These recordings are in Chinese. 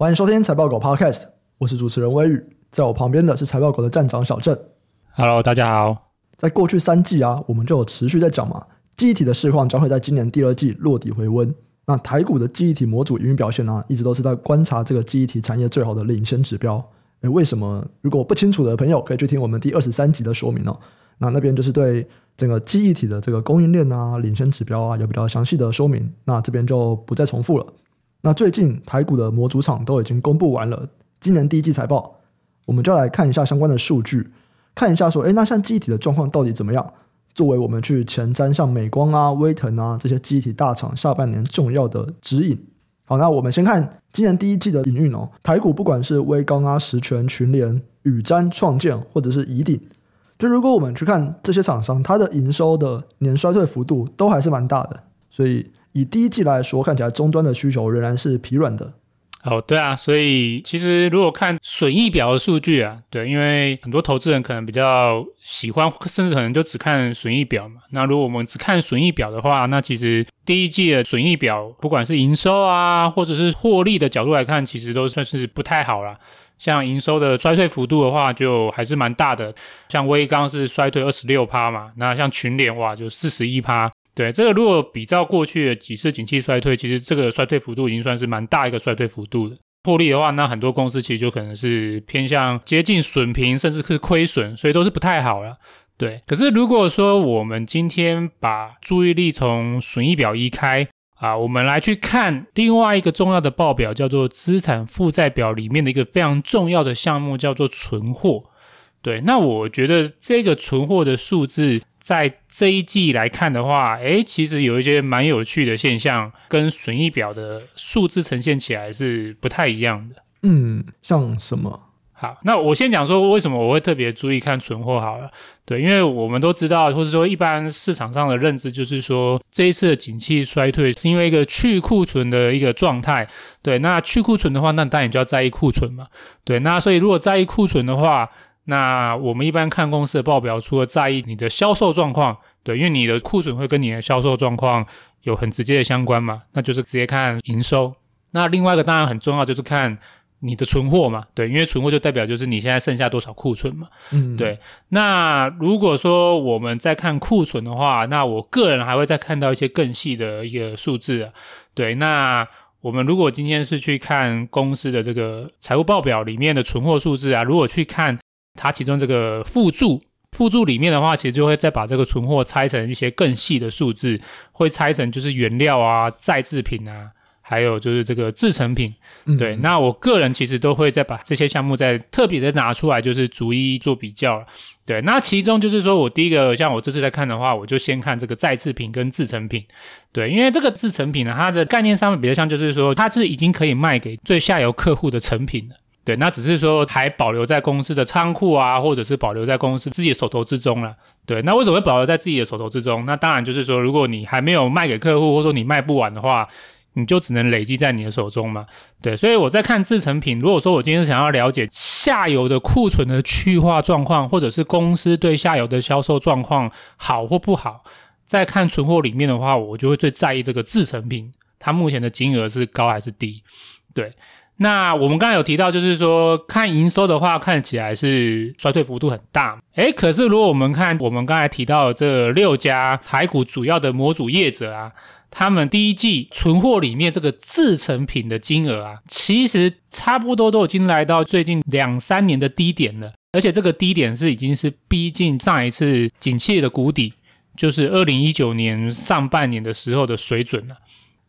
欢迎收听财报狗 Podcast，我是主持人威宇，在我旁边的是财报狗的站长小郑。Hello，大家好。在过去三季啊，我们就有持续在讲嘛，记忆体的市况将会在今年第二季落底回温。那台股的记忆体模组营运表现呢、啊，一直都是在观察这个记忆体产业最好的领先指标。诶，为什么？如果不清楚的朋友，可以去听我们第二十三集的说明哦。那那边就是对整个记忆体的这个供应链啊、领先指标啊，有比较详细的说明。那这边就不再重复了。那最近台股的模组厂都已经公布完了今年第一季财报，我们就来看一下相关的数据，看一下说，诶，那像记忆体的状况到底怎么样？作为我们去前瞻像美光啊、威腾啊这些记忆体大厂下半年重要的指引。好，那我们先看今年第一季的营运哦，台股不管是威刚啊、十銓、群联、宇瞻、创建或者是宜鼎，就如果我们去看这些厂商，它的营收的年衰退幅度都还是蛮大的，所以。以第一季来说，看起来终端的需求仍然是疲软的。哦，对啊，所以其实如果看损益表的数据啊，对，因为很多投资人可能比较喜欢，甚至可能就只看损益表嘛。那如果我们只看损益表的话，那其实第一季的损益表，不管是营收啊，或者是获利的角度来看，其实都算是不太好啦。像营收的衰退幅度的话，就还是蛮大的。像威刚是衰退二十六趴嘛，那像群联哇，就四十一趴。对，这个如果比照过去的几次景气衰退，其实这个衰退幅度已经算是蛮大一个衰退幅度的。获利的话，那很多公司其实就可能是偏向接近损平，甚至是亏损，所以都是不太好了。对，可是如果说我们今天把注意力从损益表移开啊，我们来去看另外一个重要的报表，叫做资产负债表里面的一个非常重要的项目，叫做存货。对，那我觉得这个存货的数字。在这一季来看的话，诶，其实有一些蛮有趣的现象，跟损益表的数字呈现起来是不太一样的。嗯，像什么？好，那我先讲说为什么我会特别注意看存货好了。对，因为我们都知道，或者说一般市场上的认知就是说，这一次的景气衰退是因为一个去库存的一个状态。对，那去库存的话，那当然就要在意库存嘛。对，那所以如果在意库存的话，那我们一般看公司的报表，除了在意你的销售状况，对，因为你的库存会跟你的销售状况有很直接的相关嘛，那就是直接看营收。那另外一个当然很重要，就是看你的存货嘛，对，因为存货就代表就是你现在剩下多少库存嘛，嗯，对。那如果说我们在看库存的话，那我个人还会再看到一些更细的一个数字啊，对。那我们如果今天是去看公司的这个财务报表里面的存货数字啊，如果去看。它其中这个附注，附注里面的话，其实就会再把这个存货拆成一些更细的数字，会拆成就是原料啊、再制品啊，还有就是这个制成品。嗯、对，那我个人其实都会再把这些项目再特别的拿出来，就是逐一做比较。对，那其中就是说我第一个，像我这次在看的话，我就先看这个再制品跟制成品。对，因为这个制成品呢，它的概念上面比较像，就是说它是已经可以卖给最下游客户的成品了。对，那只是说还保留在公司的仓库啊，或者是保留在公司自己的手头之中了。对，那为什么会保留在自己的手头之中？那当然就是说，如果你还没有卖给客户，或者说你卖不完的话，你就只能累积在你的手中嘛。对，所以我在看制成品。如果说我今天想要了解下游的库存的去化状况，或者是公司对下游的销售状况好或不好，在看存货里面的话，我就会最在意这个制成品，它目前的金额是高还是低？对。那我们刚才有提到，就是说看营收的话，看起来是衰退幅度很大。诶，可是如果我们看我们刚才提到的这六家台股主要的模组业者啊，他们第一季存货里面这个制成品的金额啊，其实差不多都已经来到最近两三年的低点了，而且这个低点是已经是逼近上一次景气的谷底，就是二零一九年上半年的时候的水准了。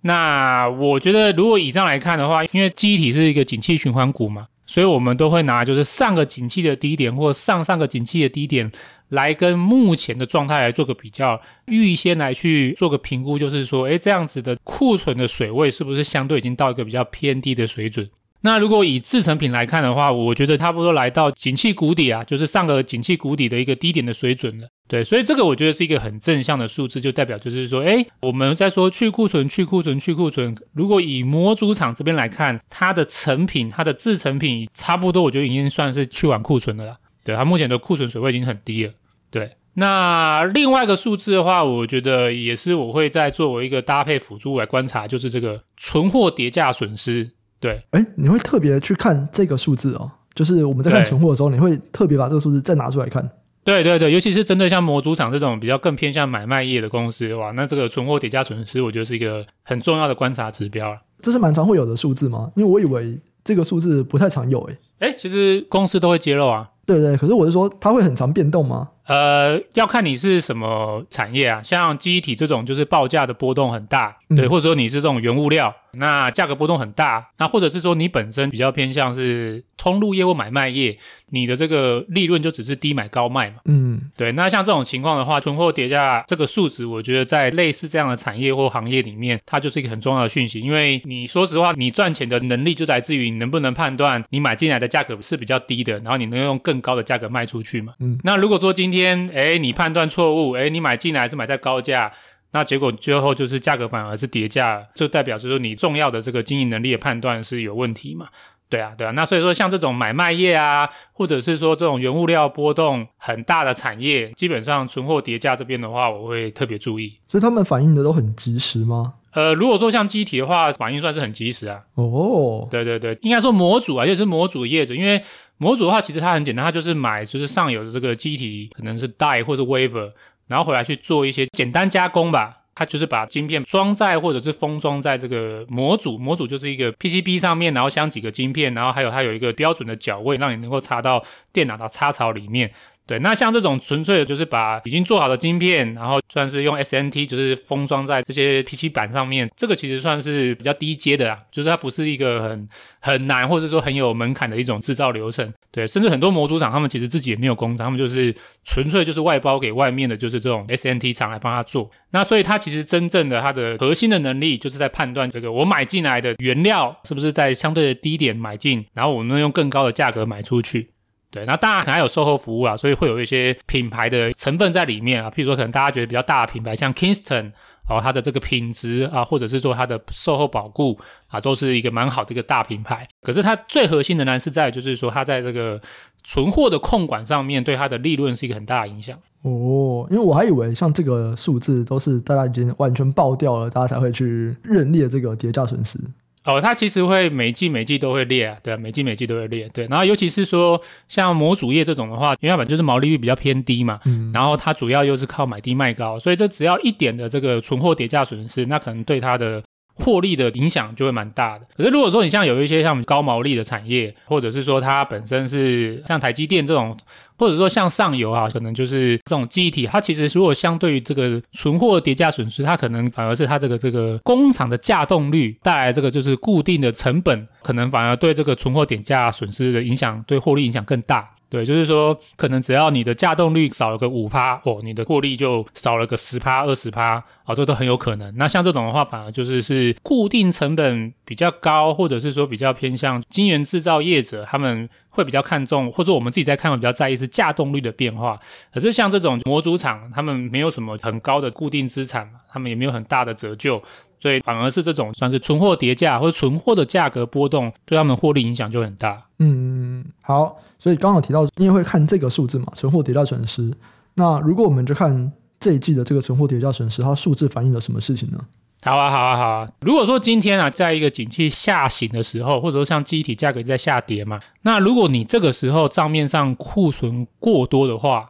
那我觉得，如果以上来看的话，因为机体是一个景气循环股嘛，所以我们都会拿就是上个景气的低点或上上个景气的低点来跟目前的状态来做个比较，预先来去做个评估，就是说，诶，这样子的库存的水位是不是相对已经到一个比较偏低的水准？那如果以制成品来看的话，我觉得差不多来到景气谷底啊，就是上个景气谷底的一个低点的水准了。对，所以这个我觉得是一个很正向的数字，就代表就是说，诶，我们在说去库存、去库存、去库存。如果以模组厂这边来看，它的成品、它的制成品差不多，我觉得已经算是去完库存的了。对，它目前的库存水位已经很低了。对，那另外一个数字的话，我觉得也是我会再作为一个搭配辅助来观察，就是这个存货跌价损失。对，哎，你会特别去看这个数字哦，就是我们在看存货的时候，你会特别把这个数字再拿出来看。对对对，尤其是针对像模组厂这种比较更偏向买卖业的公司的话，那这个存货叠加损失，我觉得是一个很重要的观察指标。这是蛮常会有的数字吗？因为我以为这个数字不太常有诶。哎，其实公司都会揭露啊。对对，可是我是说，它会很常变动吗？呃，要看你是什么产业啊，像记忆体这种就是报价的波动很大，对，嗯、或者说你是这种原物料，那价格波动很大，那或者是说你本身比较偏向是通路业或买卖业，你的这个利润就只是低买高卖嘛，嗯，对，那像这种情况的话，存货叠加这个数值，我觉得在类似这样的产业或行业里面，它就是一个很重要的讯息，因为你说实话，你赚钱的能力就来自于你能不能判断你买进来的价格是比较低的，然后你能用更高的价格卖出去嘛，嗯，那如果说今天天，哎，你判断错误，哎，你买进来还是买在高价，那结果最后就是价格反而是跌价，就代表就是说你重要的这个经营能力的判断是有问题嘛？对啊，对啊，那所以说像这种买卖业啊，或者是说这种原物料波动很大的产业，基本上存货叠加这边的话，我会特别注意。所以他们反应的都很及时吗？呃，如果说像机体的话，反应算是很及时啊。哦，对对对，应该说模组啊，就是模组业者，因为模组的话，其实它很简单，它就是买就是上游的这个机体，可能是 die 或者 waver，然后回来去做一些简单加工吧。它就是把晶片装在或者是封装在这个模组，模组就是一个 PCB 上面，然后镶几个晶片，然后还有它有一个标准的脚位，让你能够插到电脑的插槽里面。对，那像这种纯粹的就是把已经做好的晶片，然后算是用 SMT 就是封装在这些 PC 板上面，这个其实算是比较低阶的啦，就是它不是一个很很难或者说很有门槛的一种制造流程。对，甚至很多模组厂他们其实自己也没有工厂，他们就是纯粹就是外包给外面的，就是这种 SMT 厂来帮他做。那所以它其实真正的它的核心的能力就是在判断这个我买进来的原料是不是在相对的低点买进，然后我能用更高的价格买出去。对，那当然可能还有售后服务啊，所以会有一些品牌的成分在里面啊。譬如说，可能大家觉得比较大的品牌，像 Kingston，哦，它的这个品质啊，或者是说它的售后保固啊，都是一个蛮好的一个大品牌。可是它最核心的呢，是在就是说，它在这个存货的控管上面，对它的利润是一个很大的影响。哦，因为我还以为像这个数字都是大家已经完全爆掉了，大家才会去认列这个叠加损失。哦，它其实会每季每季都会列啊，对啊，每季每季都会列，对。然后尤其是说像模组业这种的话，因为它本就是毛利率比较偏低嘛，嗯，然后它主要又是靠买低卖高，所以这只要一点的这个存货叠价损失，那可能对它的。获利的影响就会蛮大的。可是如果说你像有一些像高毛利的产业，或者是说它本身是像台积电这种，或者说像上游啊，可能就是这种记忆体，它其实如果相对于这个存货叠加损失，它可能反而是它这个这个工厂的稼动率带来这个就是固定的成本，可能反而对这个存货叠加损失的影响，对获利影响更大。对，就是说，可能只要你的稼动率少了个五趴，哦，你的获利就少了个十趴、二十趴，啊、哦，这都很有可能。那像这种的话，反而就是是固定成本比较高，或者是说比较偏向晶圆制造业者，他们会比较看重，或者我们自己在看，比较在意是稼动率的变化。可是像这种模组厂，他们没有什么很高的固定资产，他们也没有很大的折旧。所以反而是这种算是存货叠价或者存货的价格波动，对他们获利影响就很大。嗯，好，所以刚好提到，因为会看这个数字嘛，存货叠加损失。那如果我们就看这一季的这个存货叠加损失，它数字反映了什么事情呢？好啊，好啊，好啊。如果说今天啊，在一个景气下行的时候，或者说像记忆体价格在下跌嘛，那如果你这个时候账面上库存过多的话，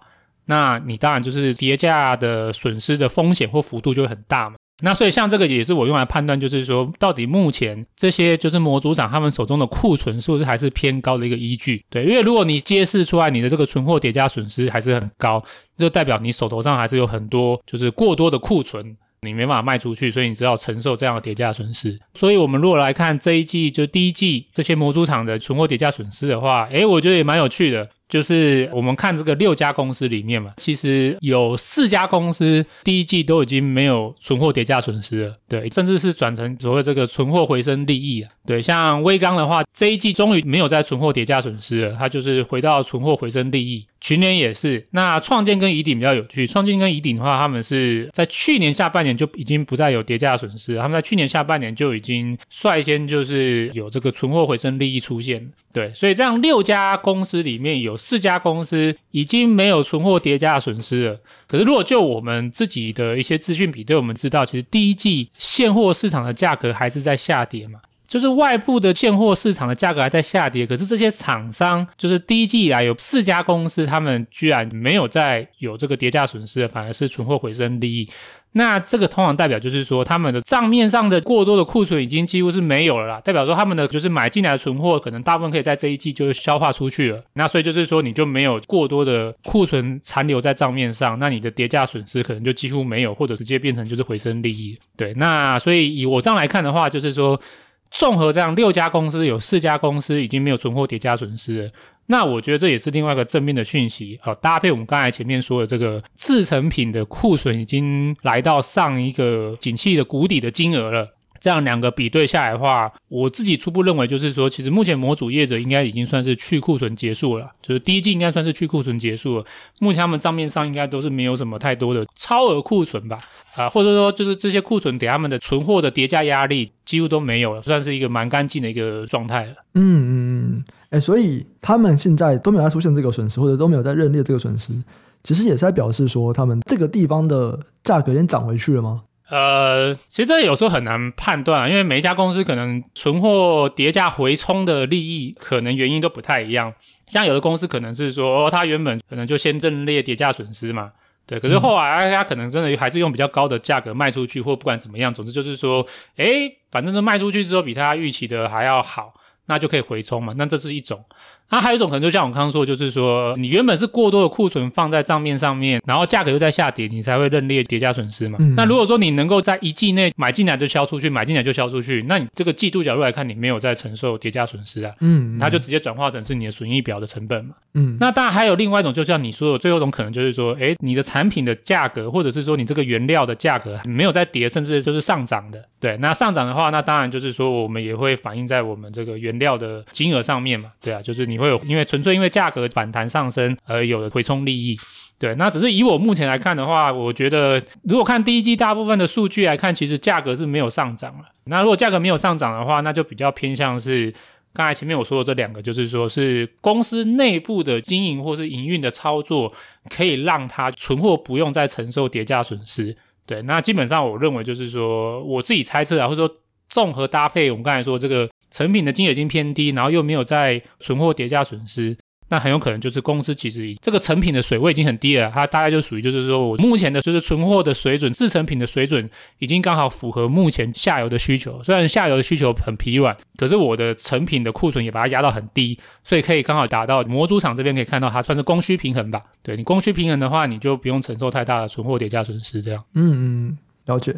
那你当然就是叠价的损失的风险或幅度就会很大嘛。那所以像这个也是我用来判断，就是说到底目前这些就是模组厂他们手中的库存是不是还是偏高的一个依据？对，因为如果你揭示出来你的这个存货叠加损失还是很高，就代表你手头上还是有很多就是过多的库存，你没办法卖出去，所以你只好承受这样的叠加损失。所以我们如果来看这一季就第一季这些模组厂的存货叠加损失的话，诶，我觉得也蛮有趣的。就是我们看这个六家公司里面嘛，其实有四家公司第一季都已经没有存货叠加损失了，对，甚至是转成所谓这个存货回升利益啊，对，像威刚的话，这一季终于没有再存货叠加损失了，它就是回到存货回升利益。群联也是，那创建跟宜鼎比较有趣，创建跟宜鼎的话，他们是在去年下半年就已经不再有叠加损失，他们在去年下半年就已经率先就是有这个存货回升利益出现，对，所以这样六家公司里面有四家公司已经没有存货叠加损失了。可是如果就我们自己的一些资讯比对，我们知道其实第一季现货市场的价格还是在下跌嘛。就是外部的现货市场的价格还在下跌，可是这些厂商就是第一季以来有四家公司，他们居然没有在有这个跌价损失，反而是存货回升利益。那这个通常代表就是说，他们的账面上的过多的库存已经几乎是没有了啦，代表说他们的就是买进来的存货，可能大部分可以在这一季就消化出去了。那所以就是说，你就没有过多的库存残留在账面上，那你的跌价损失可能就几乎没有，或者直接变成就是回升利益。对，那所以以我这样来看的话，就是说，综合这样六家公司，有四家公司已经没有存货跌价损失了。那我觉得这也是另外一个正面的讯息，好，搭配我们刚才前面说的这个制成品的库存已经来到上一个景气的谷底的金额了。这样两个比对下来的话，我自己初步认为就是说，其实目前模组业者应该已经算是去库存结束了，就是第一季应该算是去库存结束了。目前他们账面上应该都是没有什么太多的超额库存吧，啊，或者说就是这些库存给他们的存货的叠加压力几乎都没有了，算是一个蛮干净的一个状态了。嗯嗯嗯，哎，所以他们现在都没有在出现这个损失，或者都没有在认列这个损失，其实也是在表示说他们这个地方的价格已经涨回去了吗？呃，其实这有时候很难判断啊，因为每一家公司可能存货跌价回冲的利益，可能原因都不太一样。像有的公司可能是说，哦，它原本可能就先认列跌价损失嘛，对。可是后来他可能真的还是用比较高的价格卖出去，或不管怎么样，总之就是说，诶，反正是卖出去之后比他预期的还要好，那就可以回冲嘛。那这是一种。那、啊、还有一种可能，就像我刚刚说，就是说你原本是过多的库存放在账面上面，然后价格又在下跌，你才会认列叠加损失嘛。嗯、那如果说你能够在一季内买进来就销出去，买进来就销出去，那你这个季度角度来看，你没有在承受叠加损失啊。嗯，它就直接转化成是你的损益表的成本嘛。嗯，那当然还有另外一种，就像你说的，最后一种可能就是说，诶，你的产品的价格，或者是说你这个原料的价格没有在跌，甚至就是上涨的。对，那上涨的话，那当然就是说我们也会反映在我们这个原料的金额上面嘛。对啊，就是你会有，因为纯粹因为价格反弹上升而有的回冲利益，对，那只是以我目前来看的话，我觉得如果看第一季大部分的数据来看，其实价格是没有上涨了。那如果价格没有上涨的话，那就比较偏向是刚才前面我说的这两个，就是说是公司内部的经营或是营运的操作，可以让它存货不用再承受跌价损失。对，那基本上我认为就是说，我自己猜测啊，或者说综合搭配我们刚才说这个成品的金额已经偏低，然后又没有在存货叠加损失。那很有可能就是公司其实这个成品的水位已经很低了，它大概就属于就是说我目前的就是存货的水准，制成品的水准已经刚好符合目前下游的需求。虽然下游的需求很疲软，可是我的成品的库存也把它压到很低，所以可以刚好达到模组厂这边可以看到它算是供需平衡吧。对，你供需平衡的话，你就不用承受太大的存货叠加损失这样。嗯嗯，了解。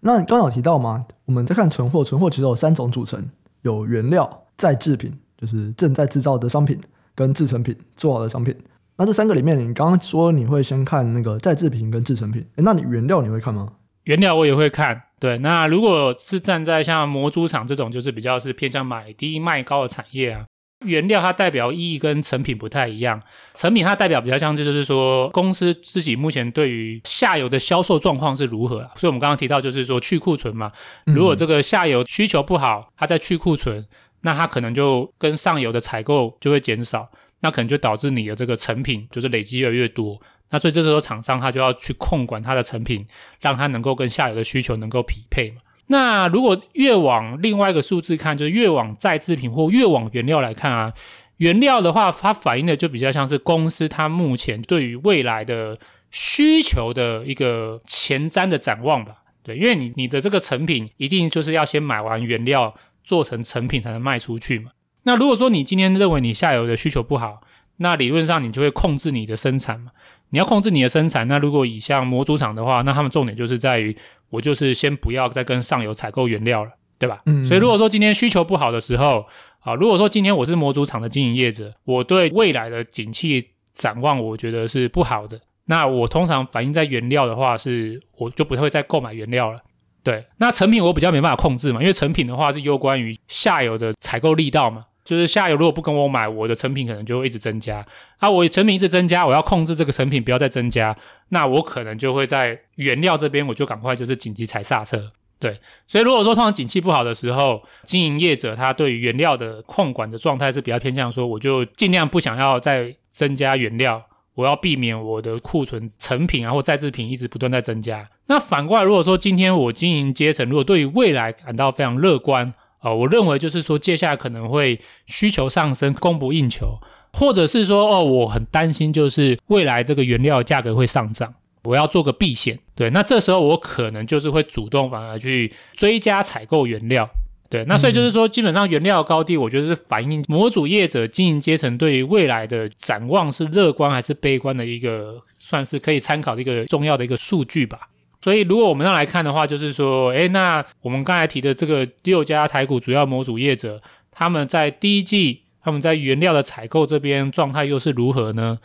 那刚刚有提到吗？我们在看存货，存货其实有三种组成，有原料、再制品，就是正在制造的商品。跟制成品做好的商品，那这三个里面，你刚刚说你会先看那个再制品跟制成品，诶，那你原料你会看吗？原料我也会看，对。那如果是站在像模组厂这种，就是比较是偏向买低卖高的产业啊，原料它代表意义跟成品不太一样，成品它代表比较像就是说公司自己目前对于下游的销售状况是如何啊，所以我们刚刚提到就是说去库存嘛，如果这个下游需求不好，它在去库存。那它可能就跟上游的采购就会减少，那可能就导致你的这个成品就是累积越来越多。那所以这时候厂商他就要去控管它的成品，让它能够跟下游的需求能够匹配嘛。那如果越往另外一个数字看，就是越往再制品或越往原料来看啊，原料的话，它反映的就比较像是公司它目前对于未来的需求的一个前瞻的展望吧。对，因为你你的这个成品一定就是要先买完原料。做成成品才能卖出去嘛。那如果说你今天认为你下游的需求不好，那理论上你就会控制你的生产嘛。你要控制你的生产，那如果以像模组厂的话，那他们重点就是在于我就是先不要再跟上游采购原料了，对吧？嗯。所以如果说今天需求不好的时候，啊，如果说今天我是模组厂的经营业者，我对未来的景气展望，我觉得是不好的。那我通常反映在原料的话，是我就不会再购买原料了。对，那成品我比较没办法控制嘛，因为成品的话是攸关于下游的采购力道嘛，就是下游如果不跟我买，我的成品可能就会一直增加啊，我成品一直增加，我要控制这个成品不要再增加，那我可能就会在原料这边我就赶快就是紧急踩刹车。对，所以如果说通常景气不好的时候，经营业者他对于原料的控管的状态是比较偏向说，我就尽量不想要再增加原料。我要避免我的库存成品啊或再制品一直不断在增加。那反过来，如果说今天我经营阶层如果对于未来感到非常乐观哦，我认为就是说，接下来可能会需求上升，供不应求，或者是说，哦，我很担心，就是未来这个原料价格会上涨，我要做个避险。对，那这时候我可能就是会主动反而去追加采购原料。对，那所以就是说，基本上原料高低，我觉得是反映模组业者经营阶层对于未来的展望是乐观还是悲观的一个，算是可以参考的一个重要的一个数据吧。所以，如果我们要来看的话，就是说，哎，那我们刚才提的这个六家台股主要模组业者，他们在第一季，他们在原料的采购这边状态又是如何呢？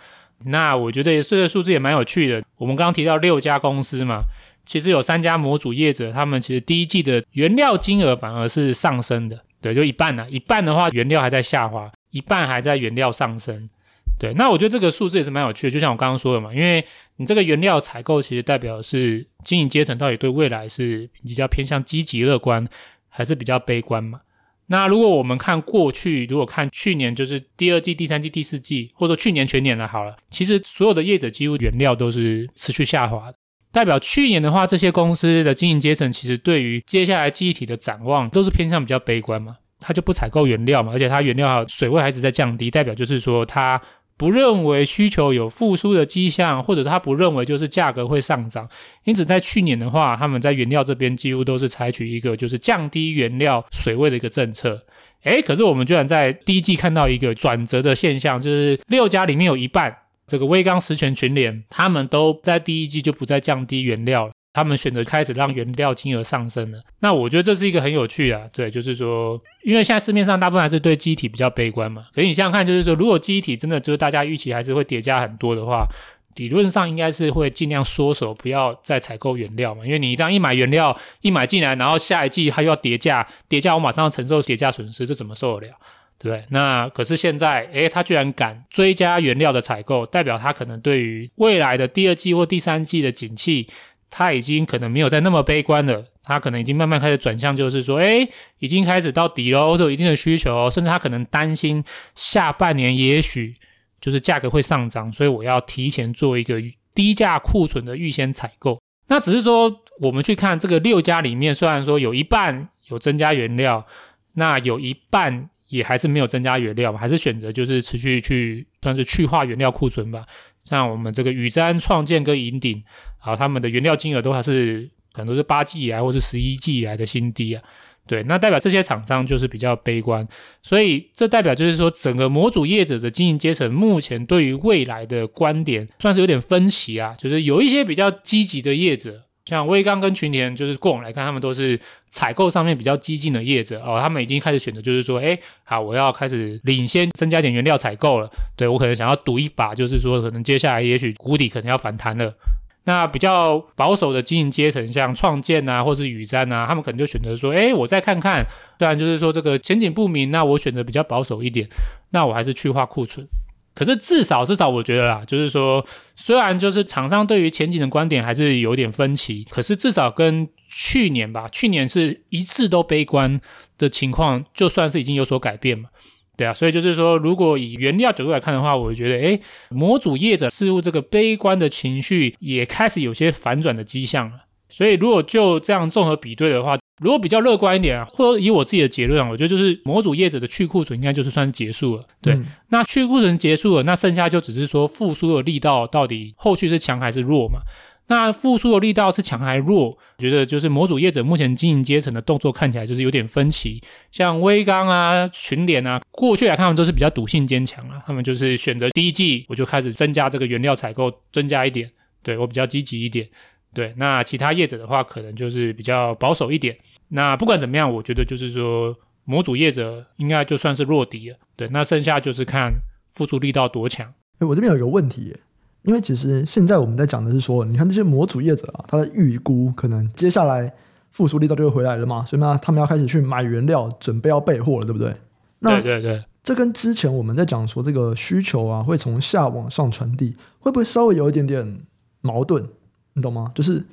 那我觉得这个数字也蛮有趣的。我们刚刚提到六家公司嘛，其实有三家模组业者，他们其实第一季的原料金额反而是上升的，对，就一半呢，一半的话原料还在下滑，一半还在原料上升。对，那我觉得这个数字也是蛮有趣的，就像我刚刚说的嘛，因为你这个原料采购其实代表的是经营阶层到底对未来是比较偏向积极乐观，还是比较悲观嘛？那如果我们看过去，如果看去年，就是第二季、第三季、第四季，或者去年全年了好了，其实所有的业者几乎原料都是持续下滑的，代表去年的话，这些公司的经营阶层其实对于接下来记忆体的展望都是偏向比较悲观嘛，他就不采购原料嘛，而且他原料水位还一直在降低，代表就是说他。不认为需求有复苏的迹象，或者他不认为就是价格会上涨，因此在去年的话，他们在原料这边几乎都是采取一个就是降低原料水位的一个政策。诶，可是我们居然在第一季看到一个转折的现象，就是六家里面有一半，这个威刚、十全、群联，他们都在第一季就不再降低原料了。他们选择开始让原料金额上升了，那我觉得这是一个很有趣啊，对，就是说，因为现在市面上大部分还是对机体比较悲观嘛，可是你想想看，就是说，如果机体真的就是大家预期还是会叠加很多的话，理论上应该是会尽量缩手，不要再采购原料嘛，因为你这样一买原料一买进来，然后下一季它又要叠价，叠价我马上要承受叠价损失，这怎么受得了？对？那可是现在，诶，他居然敢追加原料的采购，代表他可能对于未来的第二季或第三季的景气。他已经可能没有再那么悲观了，他可能已经慢慢开始转向，就是说，哎，已经开始到底了，或者有一定的需求，甚至他可能担心下半年也许就是价格会上涨，所以我要提前做一个低价库存的预先采购。那只是说，我们去看这个六家里面，虽然说有一半有增加原料，那有一半也还是没有增加原料嘛，还是选择就是持续去算是去化原料库存吧。像我们这个宇瞻、创建跟银鼎，好，他们的原料金额都还是可能是八季以来或是十一季以来的新低啊。对，那代表这些厂商就是比较悲观，所以这代表就是说，整个模组业者的经营阶层目前对于未来的观点算是有点分歧啊，就是有一些比较积极的业者。像威刚跟群联，就是过往来看，他们都是采购上面比较激进的业者哦。他们已经开始选择，就是说，哎，好，我要开始领先增加点原料采购了。对，我可能想要赌一把，就是说，可能接下来也许谷底可能要反弹了。那比较保守的经营阶层，像创建啊，或是宇瞻啊，他们可能就选择说，哎，我再看看。虽然就是说这个前景不明，那我选择比较保守一点，那我还是去化库存。可是至少至少我觉得啦，就是说，虽然就是厂商对于前景的观点还是有点分歧，可是至少跟去年吧，去年是一致都悲观的情况，就算是已经有所改变嘛。对啊，所以就是说，如果以原料角度来看的话，我觉得，诶，模组业者似乎这个悲观的情绪也开始有些反转的迹象了。所以如果就这样综合比对的话，如果比较乐观一点啊，或者以我自己的结论啊，我觉得就是模组业者的去库存应该就是算结束了。对，嗯、那去库存结束了，那剩下就只是说复苏的力道到底后续是强还是弱嘛？那复苏的力道是强还是弱？我觉得就是模组业者目前经营阶层的动作看起来就是有点分歧。像威刚啊、群联啊，过去来看他们都是比较赌性坚强啊，他们就是选择第一季我就开始增加这个原料采购，增加一点，对，我比较积极一点。对，那其他业者的话，可能就是比较保守一点。那不管怎么样，我觉得就是说，模组业者应该就算是弱敌了。对，那剩下就是看付出力道多强。诶，我这边有一个问题，因为其实现在我们在讲的是说，你看这些模组业者啊，他的预估可能接下来复苏力道就会回来了嘛，所以呢，他们要开始去买原料，准备要备货了，对不对？那对对对，这跟之前我们在讲说这个需求啊，会从下往上传递，会不会稍微有一点点矛盾？你懂吗？就是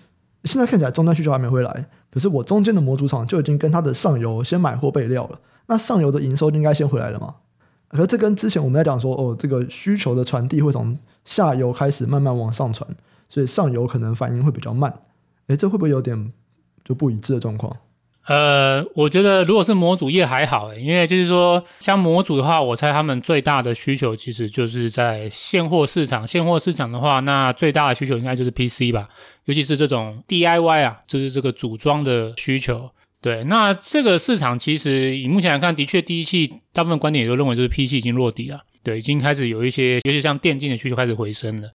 现在看起来终端需求还没回来。可是我中间的模组厂就已经跟它的上游先买货备料了，那上游的营收应该先回来了嘛？可是这跟之前我们在讲说，哦，这个需求的传递会从下游开始慢慢往上传，所以上游可能反应会比较慢。诶，这会不会有点就不一致的状况？呃，我觉得如果是模组业还好诶，因为就是说，像模组的话，我猜他们最大的需求其实就是在现货市场。现货市场的话，那最大的需求应该就是 PC 吧，尤其是这种 DIY 啊，就是这个组装的需求。对，那这个市场其实以目前来看，的确第一季大部分观点也都认为就是 PC 已经落地了，对，已经开始有一些，尤其像电竞的需求开始回升了。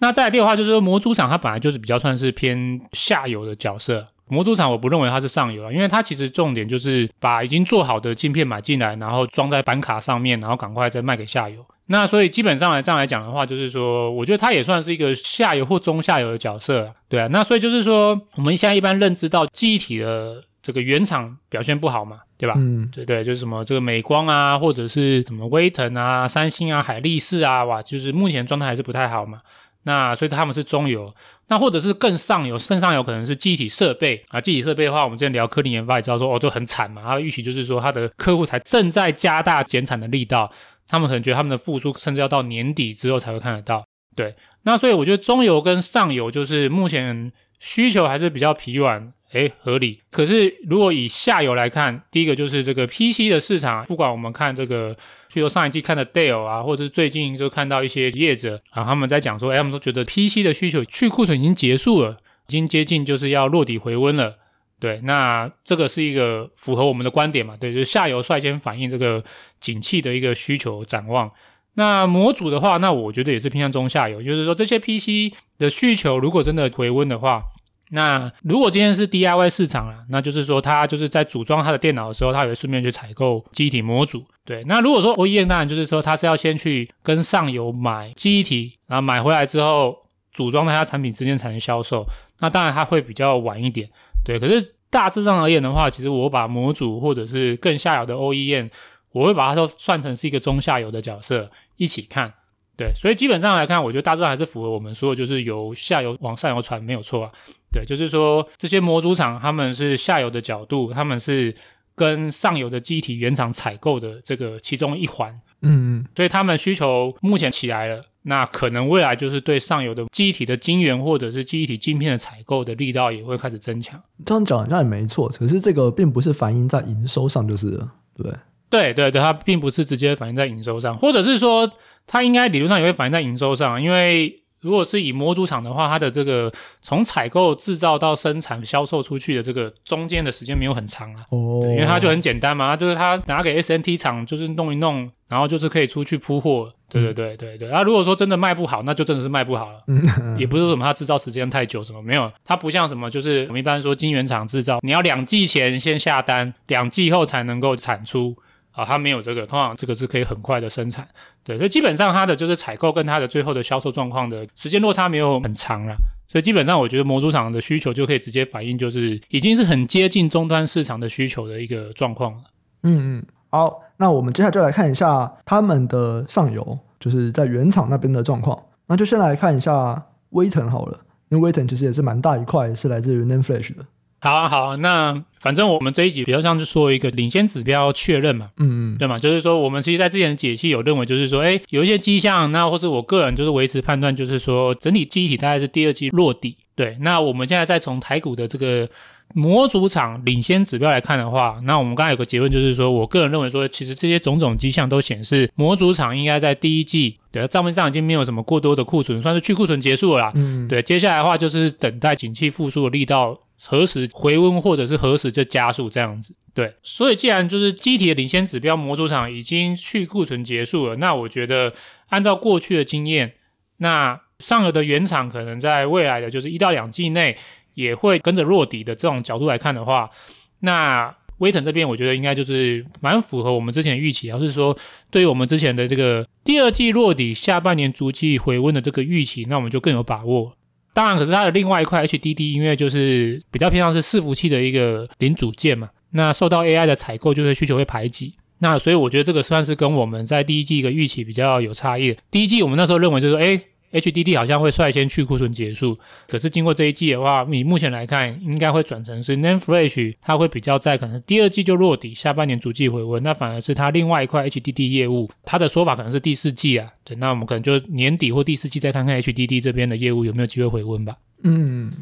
那再来第二的话，就是说模组厂它本来就是比较算是偏下游的角色。模组厂我不认为它是上游了，因为它其实重点就是把已经做好的镜片买进来，然后装在板卡上面，然后赶快再卖给下游。那所以基本上来这样来讲的话，就是说，我觉得它也算是一个下游或中下游的角色，对啊。那所以就是说，我们现在一般认知到记忆体的这个原厂表现不好嘛，对吧？嗯，对对，就是什么这个美光啊，或者是什么威腾啊、三星啊、海力士啊，哇，就是目前状态还是不太好嘛。那所以他们是中游，那或者是更上游，更上游可能是记忆体设备啊。记忆体设备的话，我们之前聊科林研发也知道说，哦，就很惨嘛。他预期就是说，他的客户才正在加大减产的力道，他们可能觉得他们的复苏甚至要到年底之后才会看得到。对，那所以我觉得中游跟上游就是目前需求还是比较疲软。诶，合理。可是如果以下游来看，第一个就是这个 PC 的市场，不管我们看这个，譬如上一季看的 Dell 啊，或者是最近就看到一些业者啊，他们在讲说，诶，他们都觉得 PC 的需求去库存已经结束了，已经接近就是要落底回温了。对，那这个是一个符合我们的观点嘛？对，就是下游率先反映这个景气的一个需求展望。那模组的话，那我觉得也是偏向中下游，就是说这些 PC 的需求如果真的回温的话。那如果今天是 DIY 市场啊，那就是说他就是在组装他的电脑的时候，他也会顺便去采购机体模组。对，那如果说 OEM 当然就是说他是要先去跟上游买机体，然后买回来之后组装在他产品之间才能销售。那当然他会比较晚一点。对，可是大致上而言的话，其实我把模组或者是更下游的 OEM，我会把它都算成是一个中下游的角色一起看。对，所以基本上来看，我觉得大致上还是符合我们说的，就是由下游往上游传没有错啊。对，就是说这些模组厂他们是下游的角度，他们是跟上游的机体原厂采购的这个其中一环。嗯，所以他们需求目前起来了，那可能未来就是对上游的记忆体的晶圆或者是记忆体晶片的采购的力道也会开始增强。这样讲好像也没错，可是这个并不是反映在营收上，就是了对。对对对，它并不是直接反映在营收上，或者是说它应该理论上也会反映在营收上，因为如果是以模组厂的话，它的这个从采购制造到生产销售出去的这个中间的时间没有很长啊。哦，因为它就很简单嘛，就是它拿给 SNT 厂就是弄一弄，然后就是可以出去铺货。对对对对对。然后如果说真的卖不好，那就真的是卖不好了。嗯，也不是说什么它制造时间太久什么没有，它不像什么就是我们一般说晶圆厂制造，你要两季前先下单，两季后才能够产出。啊，它没有这个，通常这个是可以很快的生产，对，所以基本上它的就是采购跟它的最后的销售状况的时间落差没有很长了，所以基本上我觉得模组厂的需求就可以直接反映，就是已经是很接近终端市场的需求的一个状况了。嗯嗯，好，那我们接下来就来看一下他们的上游，就是在原厂那边的状况。那就先来看一下威腾好了，因为威腾其实也是蛮大一块，是来自于 n a n f l a s h 的。好啊，好啊，那反正我们这一集比较像是说一个领先指标确认嘛，嗯嗯，对嘛，就是说我们其实在之前的解析有认为，就是说，哎，有一些迹象，那或者我个人就是维持判断，就是说整体记忆体大概是第二季落底，对，那我们现在再从台股的这个模组厂领先指标来看的话，那我们刚才有个结论，就是说我个人认为说，其实这些种种迹象都显示模组厂应该在第一季，对，账面上已经没有什么过多的库存，算是去库存结束了啦，嗯，对，接下来的话就是等待景气复苏的力道。何时回温，或者是何时就加速这样子？对，所以既然就是机体的领先指标模组厂已经去库存结束了，那我觉得按照过去的经验，那上游的原厂可能在未来的就是一到两季内也会跟着落底的这种角度来看的话，那威腾这边我觉得应该就是蛮符合我们之前的预期，而是说对于我们之前的这个第二季落底、下半年逐季回温的这个预期，那我们就更有把握。当然，可是它的另外一块 HDD，因为就是比较偏向是伺服器的一个零组件嘛，那受到 AI 的采购，就会需求会排挤。那所以我觉得这个算是跟我们在第一季一个预期比较有差异。第一季我们那时候认为就是说，哎。HDD 好像会率先去库存结束，可是经过这一季的话，以目前来看，应该会转成是 NAND Flash，它会比较在可能第二季就落底，下半年逐季回温。那反而是它另外一块 HDD 业务，它的说法可能是第四季啊。对，那我们可能就年底或第四季再看看 HDD 这边的业务有没有机会回温吧。嗯，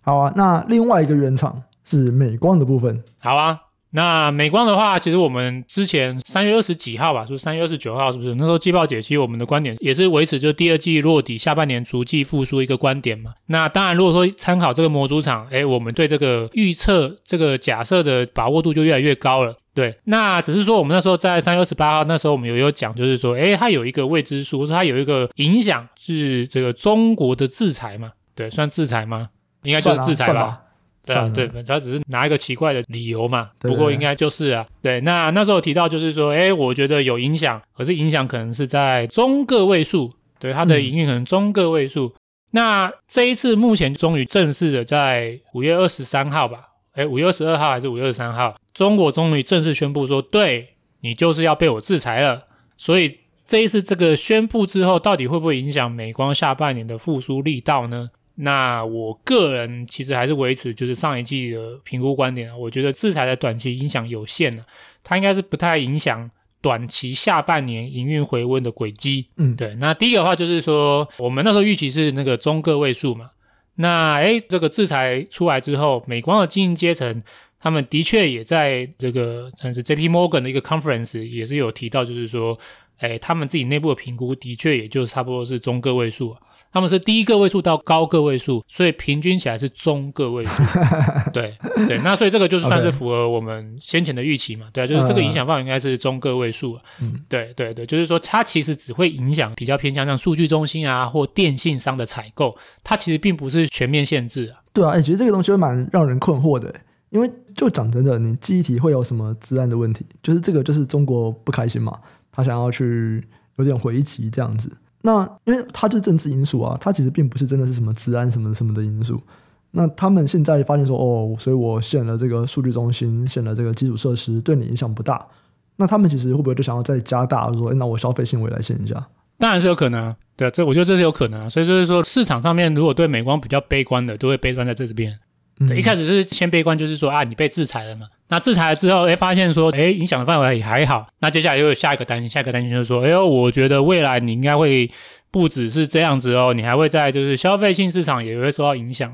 好啊。那另外一个原厂是美光的部分。好啊。那美光的话，其实我们之前三月二十几号吧，是不是三月二十九号？是不是那时候季报解析，我们的观点也是维持，就第二季落底，下半年逐季复苏一个观点嘛。那当然，如果说参考这个模组厂，哎，我们对这个预测这个假设的把握度就越来越高了。对，那只是说我们那时候在三月二十八号那时候我们有有讲，就是说，哎，它有一个未知数，或者它有一个影响是这个中国的制裁嘛？对，算制裁吗？应该就是制裁吧。对啊，对，他只是拿一个奇怪的理由嘛，不过应该就是啊，对，那那时候提到就是说，哎，我觉得有影响，可是影响可能是在中个位数，对，它的营运可能中个位数。嗯、那这一次目前终于正式的在五月二十三号吧，哎，五月二十二号还是五月二十三号，中国终于正式宣布说，对，你就是要被我制裁了。所以这一次这个宣布之后，到底会不会影响美光下半年的复苏力道呢？那我个人其实还是维持就是上一季的评估观点啊，我觉得制裁的短期影响有限了，它应该是不太影响短期下半年营运回温的轨迹。嗯，对。那第一个的话就是说，我们那时候预期是那个中个位数嘛。那诶，这个制裁出来之后，美光的经营阶层他们的确也在这个算是 JP Morgan 的一个 conference 也是有提到，就是说，诶，他们自己内部的评估的确也就差不多是中个位数啊。他们是低个位数到高个位数，所以平均起来是中个位数。对对，那所以这个就是算是符合我们先前的预期嘛？对啊，就是这个影响范围应该是中个位数。嗯，对对对，就是说它其实只会影响比较偏向像数据中心啊或电信商的采购，它其实并不是全面限制啊。对啊，哎，其实这个东西会蛮让人困惑的，因为就讲真的，你记忆体会有什么治安的问题？就是这个就是中国不开心嘛，他想要去有点回击这样子。那因为它就是政治因素啊，它其实并不是真的是什么治安什么什么的因素。那他们现在发现说，哦，所以我选了这个数据中心，选了这个基础设施，对你影响不大。那他们其实会不会就想要再加大，说，哎，那我消费性我也来限一下？当然是有可能，对啊，这我觉得这是有可能啊。所以就是说，市场上面如果对美光比较悲观的，都会悲观在这边。对，一开始是先悲观，就是说啊，你被制裁了嘛。那制裁了之后，哎，发现说，哎，影响的范围也还好。那接下来又有下一个担心，下一个担心就是说，哎呦，我觉得未来你应该会不只是这样子哦，你还会在就是消费性市场也会受到影响。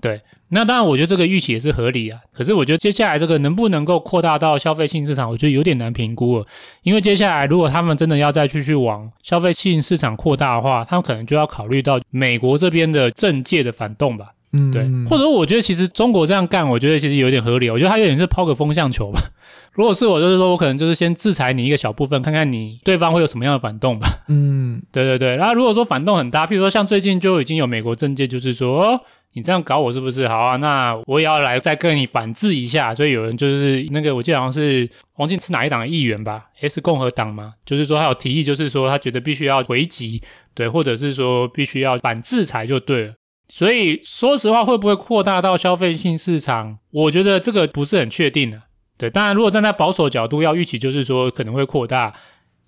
对，那当然，我觉得这个预期也是合理啊。可是我觉得接下来这个能不能够扩大到消费性市场，我觉得有点难评估了。因为接下来如果他们真的要再继续往消费性市场扩大的话，他们可能就要考虑到美国这边的政界的反动吧。嗯，对，或者我觉得其实中国这样干，我觉得其实有点合理。我觉得他有点是抛个风向球吧。如果是我，就是说我可能就是先制裁你一个小部分，看看你对方会有什么样的反动吧。嗯，对对对。那如果说反动很大，譬如说像最近就已经有美国政界就是说，哦，你这样搞我是不是？好啊，那我也要来再跟你反制一下。所以有人就是那个，我记得好像是王进是哪一党的议员吧？也是共和党嘛，就是说他有提议，就是说他觉得必须要回击，对，或者是说必须要反制裁就对了。所以说实话，会不会扩大到消费性市场？我觉得这个不是很确定的。对，当然如果站在保守角度，要预期就是说可能会扩大，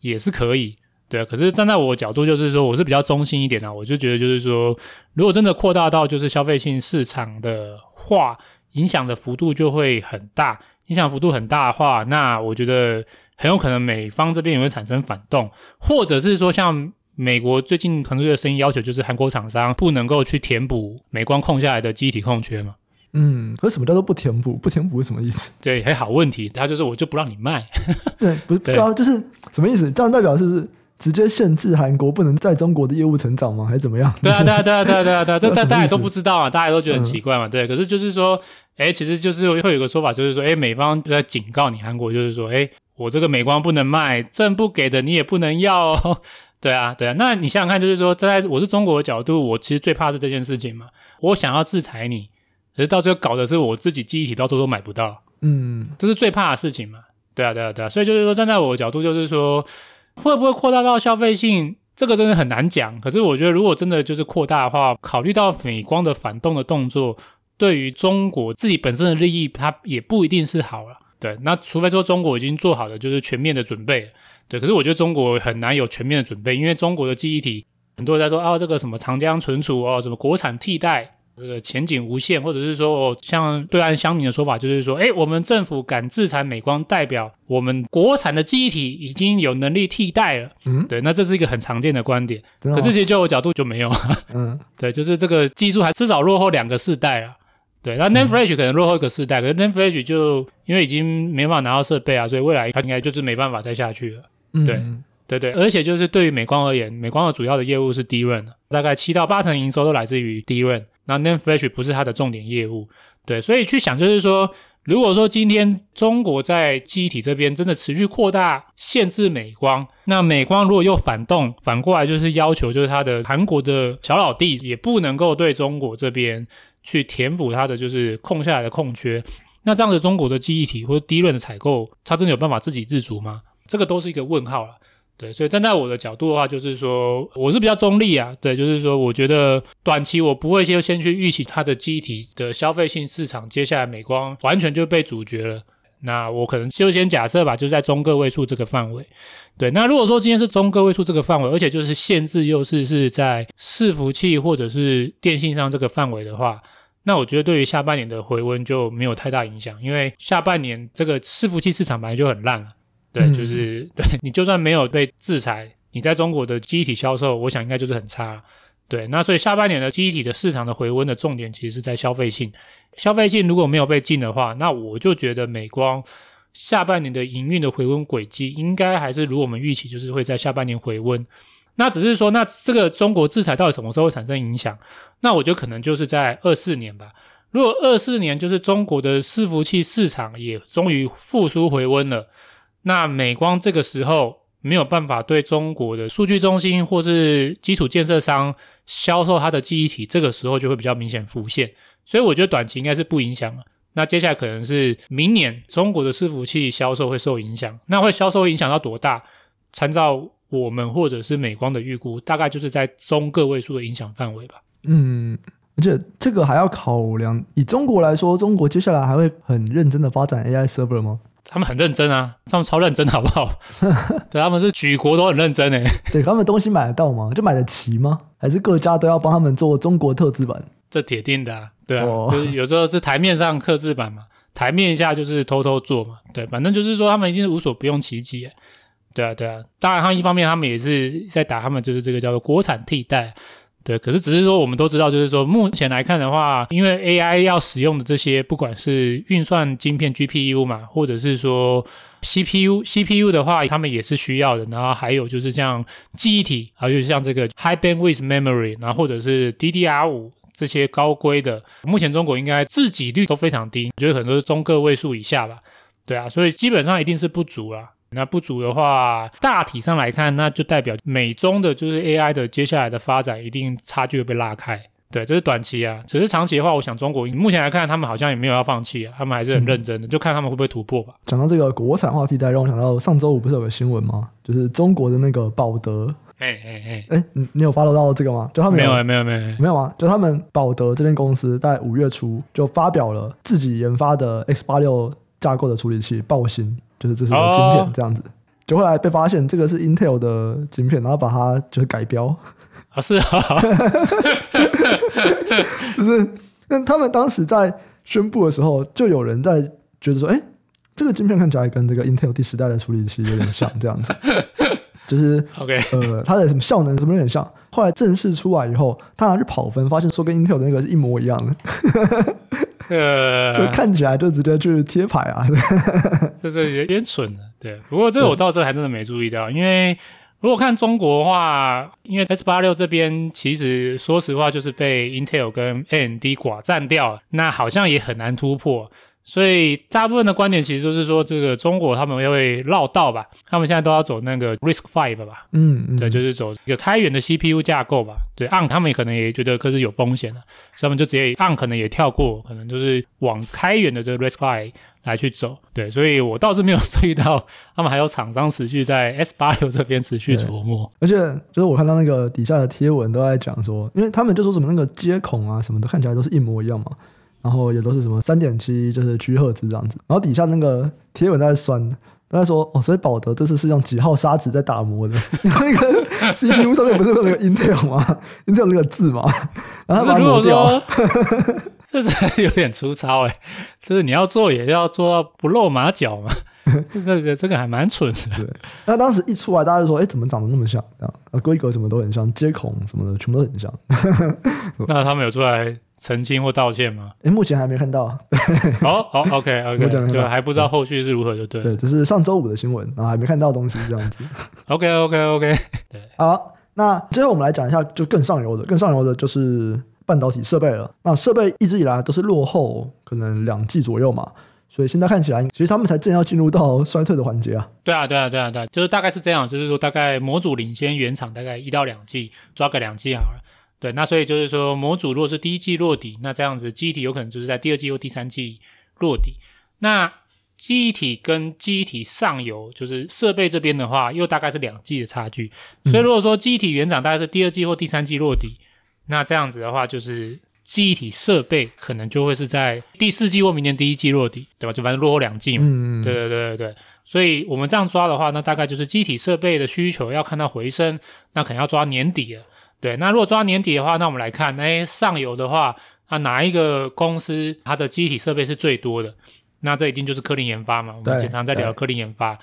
也是可以。对，可是站在我的角度，就是说我是比较中性一点的，我就觉得就是说，如果真的扩大到就是消费性市场的话，影响的幅度就会很大。影响幅度很大的话，那我觉得很有可能美方这边也会产生反动，或者是说像。美国最近很多的声音要求，就是韩国厂商不能够去填补美光空下来的记忆体空缺嘛。嗯，可是什么叫做不填补？不填补是什么意思？对，还好问题，他就是我就不让你卖。对，不是，对啊，就是什么意思？这样代表是不是直接限制韩国不能在中国的业务成长吗？还是怎么样？对啊，对啊，对啊，对啊，对啊，对啊，这大大家都不知道啊，大家都觉得很奇怪嘛。嗯、对，可是就是说，哎，其实就是会有一个说法，就是说，哎，美方在警告你，韩国就是说，哎，我这个美光不能卖，政不给的你也不能要哦。对啊，对啊，那你想想看，就是说，站在我是中国的角度，我其实最怕是这件事情嘛。我想要制裁你，可是到最后搞的是我自己记忆体到最后都买不到，嗯，这是最怕的事情嘛。对啊，对啊，对啊，所以就是说，站在我的角度，就是说，会不会扩大到消费性，这个真的很难讲。可是我觉得，如果真的就是扩大的话，考虑到美光的反动的动作，对于中国自己本身的利益，它也不一定是好了。对，那除非说中国已经做好了就是全面的准备。对，可是我觉得中国很难有全面的准备，因为中国的记忆体很多人在说啊，这个什么长江存储哦，什么国产替代，这个前景无限，或者是说哦，像对岸乡民的说法，就是说，哎，我们政府敢制裁美光，代表我们国产的记忆体已经有能力替代了。嗯，对，那这是一个很常见的观点。可是其实就我角度就没有。嗯，对，就是这个技术还至少落后两个世代啊。对，那 NAND Flash 可能落后一个世代，嗯、可是 NAND Flash 就因为已经没办法拿到设备啊，所以未来它应该就是没办法再下去了。对对对，而且就是对于美光而言，美光的主要的业务是 DRAM，大概七到八成营收都来自于 DRAM，那 NAND Flash 不是它的重点业务。对，所以去想就是说，如果说今天中国在记忆体这边真的持续扩大限制美光，那美光如果又反动，反过来就是要求就是它的韩国的小老弟也不能够对中国这边。去填补它的就是空下来的空缺，那这样子中国的记忆体或者低润的采购，它真的有办法自给自足吗？这个都是一个问号了。对，所以站在我的角度的话，就是说我是比较中立啊。对，就是说我觉得短期我不会先先去预期它的记忆体的消费性市场，接下来美光完全就被阻绝了。那我可能就先假设吧，就在中个位数这个范围。对，那如果说今天是中个位数这个范围，而且就是限制又是是在伺服器或者是电信上这个范围的话，那我觉得对于下半年的回温就没有太大影响，因为下半年这个伺服器市场本来就很烂了。对，就是对 你就算没有被制裁，你在中国的记忆体销售，我想应该就是很差。对，那所以下半年的记忆体的市场的回温的重点其实是在消费性，消费性如果没有被禁的话，那我就觉得美光下半年的营运的回温轨迹应该还是如我们预期，就是会在下半年回温。那只是说，那这个中国制裁到底什么时候会产生影响？那我觉得可能就是在二四年吧。如果二四年就是中国的伺服器市场也终于复苏回温了，那美光这个时候。没有办法对中国的数据中心或是基础建设商销售它的记忆体，这个时候就会比较明显浮现。所以我觉得短期应该是不影响了。那接下来可能是明年中国的伺服器销售会受影响，那会销售影响到多大？参照我们或者是美光的预估，大概就是在中个位数的影响范围吧。嗯，而且这个还要考量，以中国来说，中国接下来还会很认真的发展 AI server 吗？他们很认真啊，他们超认真，好不好？对，他们是举国都很认真诶。对，他们东西买得到吗？就买得齐吗？还是各家都要帮他们做中国特制版？这铁定的啊，对啊，哦、就是有时候是台面上刻制版嘛，台面下就是偷偷做嘛。对，反正就是说他们已经是无所不用其极。对啊，对啊。当然，他们一方面他们也是在打他们就是这个叫做国产替代。对，可是只是说，我们都知道，就是说，目前来看的话，因为 AI 要使用的这些，不管是运算晶片 GPU 嘛，或者是说 CPU，CPU 的话，他们也是需要的。然后还有就是像记忆体，还有像这个 High Bandwidth Memory，然后或者是 DDR5 这些高规的，目前中国应该自给率都非常低，我觉得很多是中个位数以下吧。对啊，所以基本上一定是不足啦。那不足的话，大体上来看，那就代表美中的就是 AI 的接下来的发展，一定差距会被拉开。对，这是短期啊。只是长期的话，我想中国目前来看，他们好像也没有要放弃啊，他们还是很认真的，嗯、就看他们会不会突破吧。讲到这个国产化替代，让我想到上周五不是有个新闻吗？就是中国的那个宝德，哎哎哎，哎，你你有 follow 到这个吗？就他们没有没有没有没有啊，就他们宝德这间公司在五月初就发表了自己研发的 X 八六架构的处理器爆芯，就是这是个晶片这样子。哦就后来被发现这个是 Intel 的晶片，然后把它就是改标。啊，是啊，就是那他们当时在宣布的时候，就有人在觉得说，哎，这个晶片看起来跟这个 Intel 第十代的处理器有点像，这样子，就是 OK，呃，它的什么效能什么有点像。后来正式出来以后，他拿去跑分，发现说跟 Intel 的那个是一模一样的。呃，就看起来就直接去贴牌啊，这这有点蠢的，对。不过这个我到这还真的没注意到，因为如果看中国的话，因为 S 八六这边其实说实话就是被 Intel 跟 AMD 寡占掉了，那好像也很难突破。所以大部分的观点其实就是说，这个中国他们会绕道吧？他们现在都要走那个 Risk Five 吧？嗯嗯，对，就是走一个开源的 CPU 架构吧？对，ARM 他们可能也觉得可是有风险的，所以他们就直接 ARM 可能也跳过，可能就是往开源的这个 Risk Five 来去走。对，所以我倒是没有注意到他们还有厂商持续在 S 八六这边持续琢磨。而且就是我看到那个底下的贴文都在讲说，因为他们就说什么那个接孔啊什么的看起来都是一模一样嘛。然后也都是什么三点七，就是 G 赫兹这样子。然后底下那个贴文在酸，都在说哦，所以保德这次是用几号砂纸在打磨的？然 后那个 CPU 上面不是有那个 Intel 吗？Intel 那个字嘛，然后把它磨掉。这是有点粗糙哎，就是你要做也要做到不露马脚嘛。这个这个还蛮蠢的。对，那当时一出来，大家就说：“哎，怎么长得那么像？啊，规格什么都很像，接孔什么的全部都很像。”那他们有出来澄清或道歉吗？哎，目前还没看到。好 好，OK，OK，就还不知道后续是如何，就对。对，只是上周五的新闻，然后还没看到东西这样子。OK，OK，OK。对，好，那最后我们来讲一下，就更上游的，更上游的就是。半导体设备了，那设备一直以来都是落后，可能两季左右嘛，所以现在看起来，其实他们才正要进入到衰退的环节啊。对啊，对啊，对啊，对，就是大概是这样，就是说大概模组领先原厂大概一到两季，抓个两季好了。对，那所以就是说模组如果是第一季落底，那这样子记忆体有可能就是在第二季或第三季落底。那记忆体跟记忆体上游就是设备这边的话，又大概是两季的差距。所以如果说记忆体原厂大概是第二季或第三季落底。那这样子的话，就是记忆体设备可能就会是在第四季或明年第一季落地，对吧？就反正落后两季嘛。嗯，对对对对对。所以我们这样抓的话，那大概就是机体设备的需求要看到回升，那可能要抓年底了。对，那如果抓年底的话，那我们来看，哎，上游的话，那哪一个公司它的机体设备是最多的？那这一定就是科林研发嘛。我们经常在聊科林研发，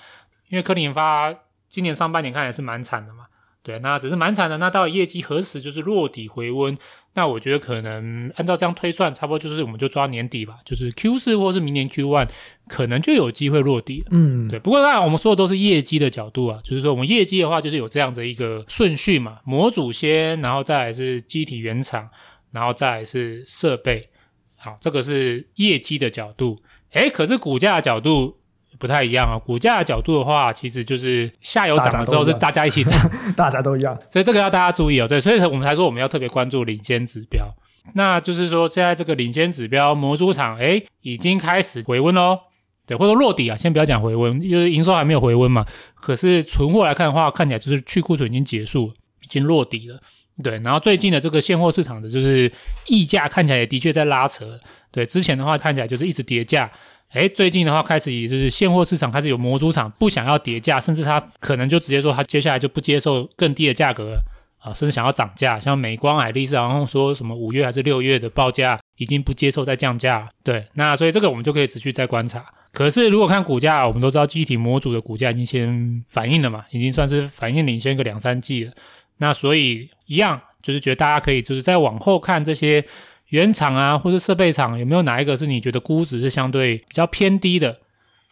因为科林研发今年上半年看也是蛮惨的嘛。对，那只是蛮惨的。那到业绩何时就是落底回温？那我觉得可能按照这样推算，差不多就是我们就抓年底吧，就是 Q 四或是明年 Q one，可能就有机会落底。嗯，对。不过当然我们说的都是业绩的角度啊，就是说我们业绩的话，就是有这样的一个顺序嘛，模组先，然后再来是机体原厂，然后再来是设备。好，这个是业绩的角度。诶，可是股价的角度。不太一样啊，股价的角度的话，其实就是下游涨的时候是大家一起涨，大家都一样，所以这个要大家注意哦。对，所以我们才说我们要特别关注领先指标。那就是说，现在这个领先指标魔猪厂，哎，已经开始回温喽，对，或者落底啊，先不要讲回温，因为营收还没有回温嘛。可是存货来看的话，看起来就是去库存已经结束，已经落底了。对，然后最近的这个现货市场的就是溢价看起来也的确在拉扯。对，之前的话看起来就是一直跌价。哎，最近的话开始也就是现货市场开始有模组厂不想要跌价，甚至他可能就直接说他接下来就不接受更低的价格了啊，甚至想要涨价。像美光、海力士好像说什么五月还是六月的报价已经不接受再降价。对，那所以这个我们就可以持续再观察。可是如果看股价，我们都知道机体模组的股价已经先反应了嘛，已经算是反应领先个两三季了。那所以一样就是觉得大家可以就是再往后看这些。原厂啊，或者设备厂，有没有哪一个是你觉得估值是相对比较偏低的？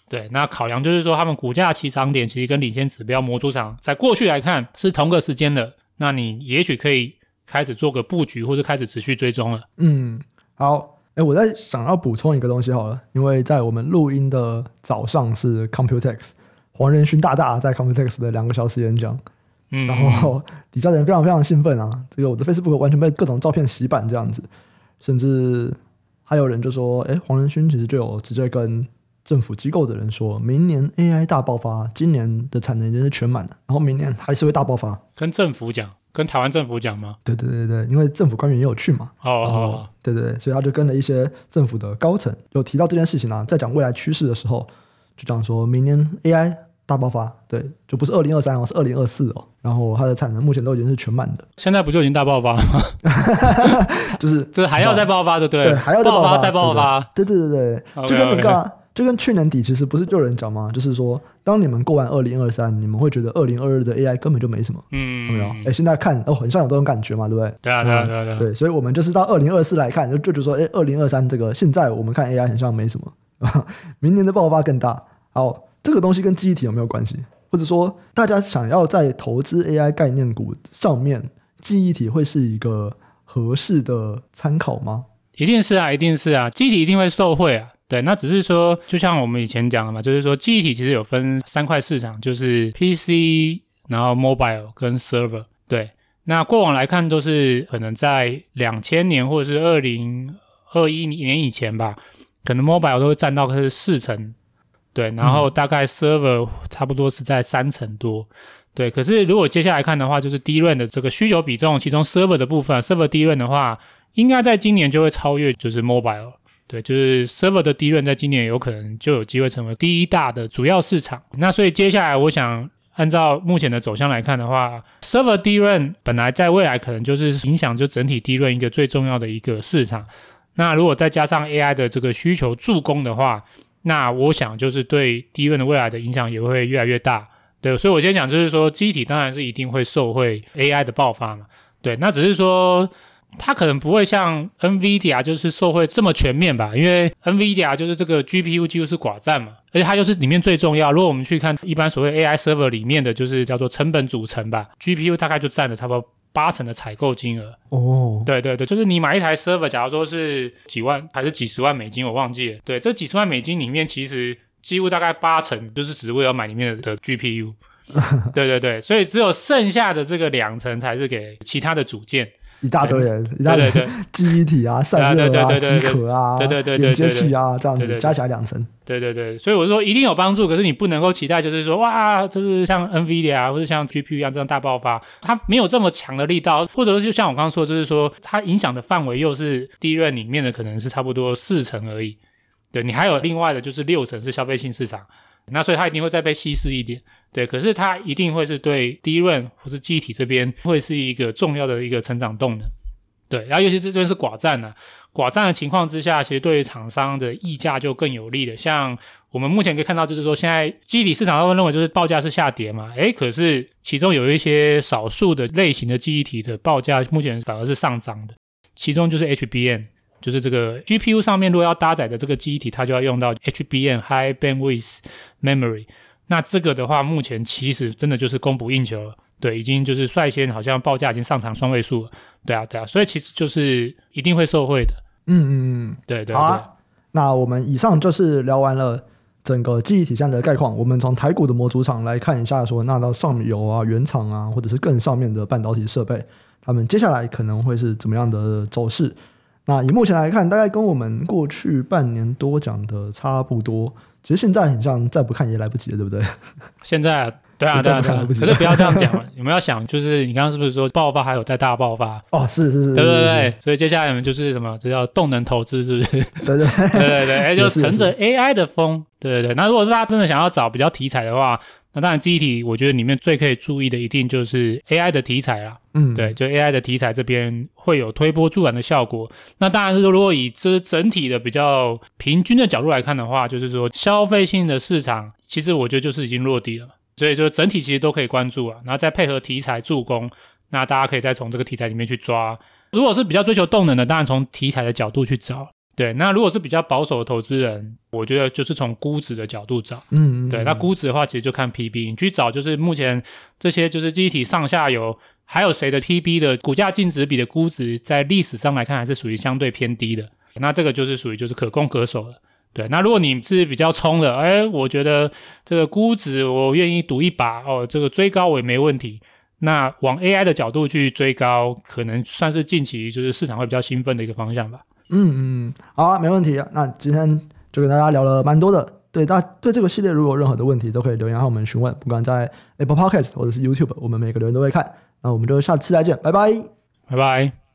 对，那考量就是说，他们股价起涨点其实跟领先指标模组厂在过去来看是同个时间的，那你也许可以开始做个布局，或者开始持续追踪了。嗯，好，哎，我在想要补充一个东西好了，因为在我们录音的早上是 Computex 黄仁勋大大在 Computex 的两个小时演讲，嗯，然后底下的人非常非常兴奋啊，这个我的 Facebook 完全被各种照片洗版这样子。甚至还有人就说：“哎，黄仁勋其实就有直接跟政府机构的人说，明年 AI 大爆发，今年的产能已经是全满的，然后明年还是会大爆发。”跟政府讲，跟台湾政府讲吗？对对对对，因为政府官员也有去嘛。哦哦，对对对，所以他就跟了一些政府的高层，有提到这件事情啊，在讲未来趋势的时候，就讲说明年 AI。大爆发，对，就不是二零二三哦，是二零二四哦。然后它的产能目前都已经是全满的。现在不就已经大爆发了吗？就是 这还要再爆发，对不对？对，还要再爆发，再爆发。对对对对，就跟那个，就跟去年底其实不是就有人讲吗？就是说，当你们过完二零二三，你们会觉得二零二二的 AI 根本就没什么，嗯，有没有？哎，现在看哦，很像有这种感觉嘛，对不对？对啊，对啊，对啊，对。所以我们就是到二零二四来看，就就觉得说，哎，二零二三这个现在我们看 AI 很像没什么，明年的爆发更大。好，这个东西跟记忆体有没有关系？或者说，大家想要在投资 AI 概念股上面，记忆体会是一个合适的参考吗？一定是啊，一定是啊，记忆体一定会受惠啊。对，那只是说，就像我们以前讲的嘛，就是说，记忆体其实有分三块市场，就是 PC，然后 Mobile 跟 Server。对，那过往来看，都是可能在两千年或者是二零二一年以前吧，可能 Mobile 都会占到它是四成。对，然后大概 server 差不多是在三成多，嗯、对。可是如果接下来看的话，就是 DRAM 的这个需求比重，其中 server 的部分，server DRAM 的话，应该在今年就会超越就是 mobile，对，就是 server 的 DRAM 在今年有可能就有机会成为第一大的主要市场。那所以接下来我想按照目前的走向来看的话，server DRAM 本来在未来可能就是影响就整体 DRAM 一个最重要的一个市场。那如果再加上 AI 的这个需求助攻的话，那我想就是对低润的未来的影响也会越来越大。对，所以我先讲就是说，机体当然是一定会受惠 AI 的爆发嘛。对，那只是说它可能不会像 NVIDIA 就是受惠这么全面吧，因为 NVIDIA 就是这个 GPU 几乎是寡占嘛，而且它又是里面最重要。如果我们去看一般所谓 AI server 里面的就是叫做成本组成吧，GPU 大概就占了差不多八成的采购金额。哦，对对对，就是你买一台 server，假如说是几万还是几十万美金，我忘记了。对，这几十万美金里面其实。几乎大概八成就是只为了买里面的 GPU，对对对，所以只有剩下的这个两成才是给其他的组件，一大堆人，一大堆记忆体啊、散热啊、机壳啊、对对对连接器啊，这样子加起来两成，对对对，所以我说一定有帮助，可是你不能够期待就是说哇，就是像 NVIDIA 或者像 GPU 一样这样大爆发，它没有这么强的力道，或者说就像我刚刚说，就是说它影响的范围又是 DRAM 里面的可能是差不多四成而已。对，你还有另外的，就是六成是消费性市场，那所以它一定会再被稀释一点。对，可是它一定会是对 DRAM 或是记忆体这边会是一个重要的一个成长动能。对，然后尤其是这边是寡占呢、啊，寡占的情况之下，其实对于厂商的溢价就更有利的。像我们目前可以看到，就是说现在记忆体市场他们认为就是报价是下跌嘛，诶，可是其中有一些少数的类型的记忆体的报价目前反而是上涨的，其中就是 HBM。就是这个 GPU 上面，如果要搭载的这个记忆体，它就要用到 HBM High Bandwidth Memory。那这个的话，目前其实真的就是供不应求了。对，已经就是率先好像报价已经上涨双位数了。对啊，对啊，所以其实就是一定会受惠的。嗯嗯嗯，对对对。好啊，那我们以上就是聊完了整个记忆体这样的概况。我们从台股的模组厂来看一下说，说那到上游啊、原厂啊，或者是更上面的半导体设备，他们接下来可能会是怎么样的走势？那以目前来看，大概跟我们过去半年多讲的差不多。其实现在很像再不看也来不及了，对不对？现在对啊，对啊，对啊。可是不要这样讲，你们要想就是你刚刚是不是说爆发还有再大爆发？哦，是是是，对对对。所以接下来我们就是什么？这叫动能投资，是不是？对对对 对对，哎，就乘着 AI 的风，对对对。那如果是他真的想要找比较题材的话。那当然，记忆体我觉得里面最可以注意的，一定就是 AI 的题材啦。嗯，对，就 AI 的题材这边会有推波助澜的效果。那当然是说，如果以这整体的比较平均的角度来看的话，就是说消费性的市场，其实我觉得就是已经落地了。所以说整体其实都可以关注啊，然后再配合题材助攻，那大家可以再从这个题材里面去抓。如果是比较追求动能的，当然从题材的角度去找。对，那如果是比较保守的投资人，我觉得就是从估值的角度找。嗯，嗯，对，那估值的话，其实就看 PB，你去找就是目前这些就是记忆体上下游还有谁的 PB 的股价净值比的估值，在历史上来看还是属于相对偏低的。那这个就是属于就是可攻可守的。对，那如果你是比较冲的，哎，我觉得这个估值我愿意赌一把哦，这个追高我也没问题。那往 AI 的角度去追高，可能算是近期就是市场会比较兴奋的一个方向吧。嗯嗯，好啊，没问题。那今天就跟大家聊了蛮多的。对大家对这个系列如果有任何的问题，都可以留言和我们询问，不管在 Apple Podcast 或者是 YouTube，我们每个留言都会看。那我们就下期再见，拜拜，拜拜。